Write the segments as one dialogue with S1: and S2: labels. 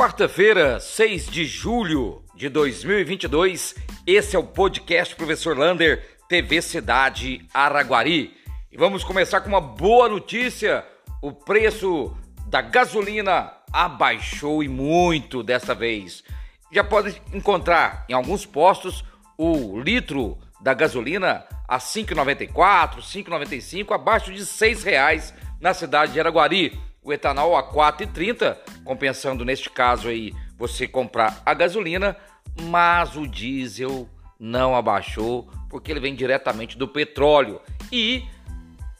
S1: Quarta-feira, 6 de julho de 2022, esse é o podcast Professor Lander, TV Cidade Araguari. E vamos começar com uma boa notícia: o preço da gasolina abaixou e muito dessa vez. Já pode encontrar em alguns postos o litro da gasolina a 5,94, 5,95, abaixo de R$ reais na cidade de Araguari o etanol a 4,30, compensando neste caso aí você comprar a gasolina, mas o diesel não abaixou porque ele vem diretamente do petróleo e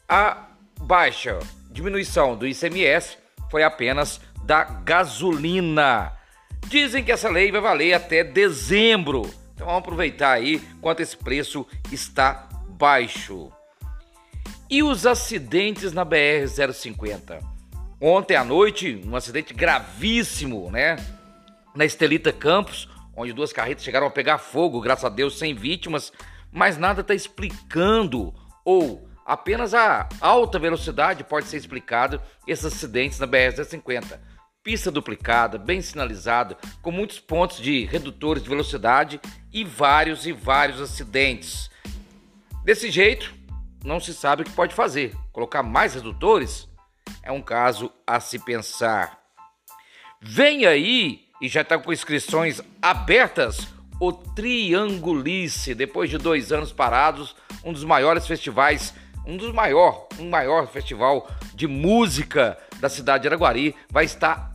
S1: a baixa diminuição do ICMS foi apenas da gasolina. Dizem que essa lei vai valer até dezembro. Então vamos aproveitar aí quanto esse preço está baixo. E os acidentes na BR 050? Ontem à noite, um acidente gravíssimo, né? Na Estelita Campos, onde duas carretas chegaram a pegar fogo, graças a Deus, sem vítimas, mas nada está explicando ou apenas a alta velocidade pode ser explicado esses acidentes na BR-150. Pista duplicada, bem sinalizada, com muitos pontos de redutores de velocidade e vários e vários acidentes. Desse jeito, não se sabe o que pode fazer. Colocar mais redutores? É um caso a se pensar. Vem aí, e já está com inscrições abertas, o Triangulice, depois de dois anos parados, um dos maiores festivais, um dos maior, um maior festival de música da cidade de Araguari, vai estar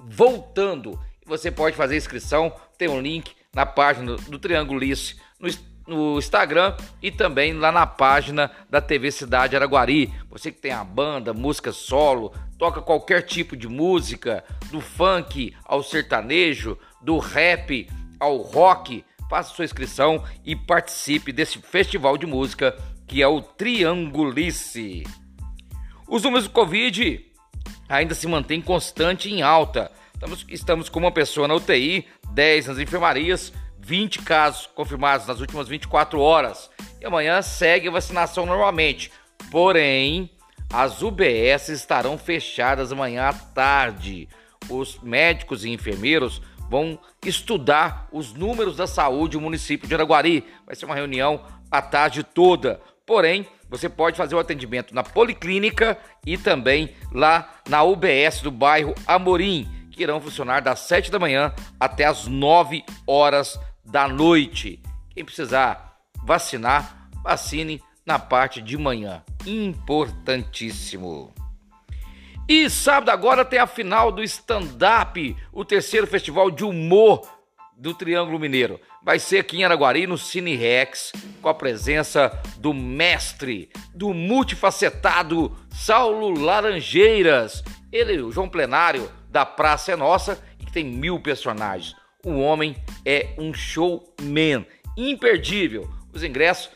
S1: voltando. Você pode fazer inscrição, tem um link na página do Triangulice no no Instagram e também lá na página da TV Cidade Araguari. Você que tem a banda, música solo, toca qualquer tipo de música, do funk ao sertanejo, do rap ao rock, faça sua inscrição e participe desse festival de música que é o Triangulice. Os números do Covid ainda se mantêm constante em alta. Estamos, estamos com uma pessoa na UTI, 10 nas enfermarias, 20 casos confirmados nas últimas 24 horas. E amanhã segue a vacinação normalmente. Porém, as UBS estarão fechadas amanhã à tarde. Os médicos e enfermeiros vão estudar os números da saúde do município de Araguari. Vai ser uma reunião a tarde toda. Porém, você pode fazer o atendimento na Policlínica e também lá na UBS do bairro Amorim, que irão funcionar das 7 da manhã até as 9 horas da noite. Quem precisar vacinar, vacine na parte de manhã. Importantíssimo. E sábado agora tem a final do stand-up, o terceiro festival de humor do Triângulo Mineiro. Vai ser aqui em Araguari, no Cine Rex, com a presença do mestre, do multifacetado Saulo Laranjeiras. Ele, o João Plenário da Praça é Nossa, e que tem mil personagens. O homem é um showman imperdível. Os ingressos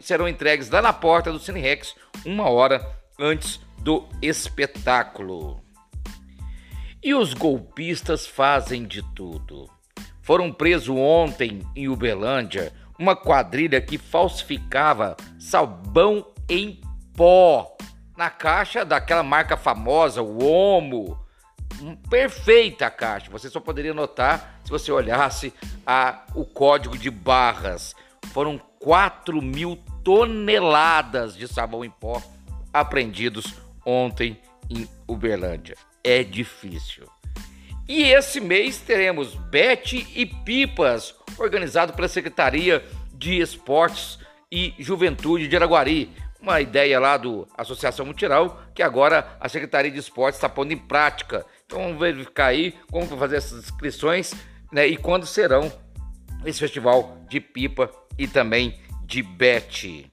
S1: serão entregues lá na porta do Cine Rex uma hora antes do espetáculo. E os golpistas fazem de tudo. Foram presos ontem em Uberlândia uma quadrilha que falsificava sabão em pó na caixa daquela marca famosa, o Omo perfeita a caixa. Você só poderia notar se você olhasse a, o código de barras. Foram 4 mil toneladas de sabão em pó apreendidos ontem em Uberlândia. É difícil. E esse mês teremos Bete e Pipas, organizado pela Secretaria de Esportes e Juventude de Araguari uma ideia lá do Associação Mutirão, que agora a Secretaria de Esportes está pondo em prática. Então vamos verificar aí como fazer essas inscrições né, e quando serão esse festival de pipa e também de bete.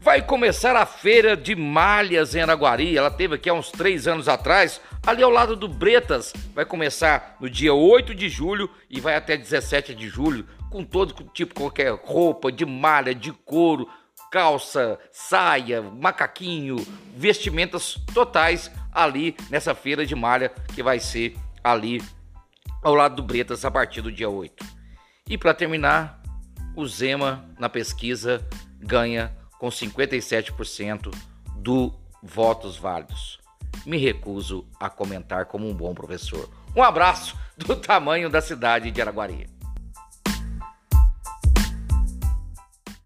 S1: Vai começar a feira de malhas em Araguari. Ela teve aqui há uns três anos atrás, ali ao lado do Bretas. Vai começar no dia 8 de julho e vai até 17 de julho, com todo tipo, qualquer roupa de malha, de couro, calça, saia, macaquinho, vestimentas totais ali nessa feira de malha que vai ser ali ao lado do Bretas a partir do dia 8. E para terminar, o Zema na pesquisa ganha com 57% do votos válidos. Me recuso a comentar como um bom professor. Um abraço, do tamanho da cidade de Araguari.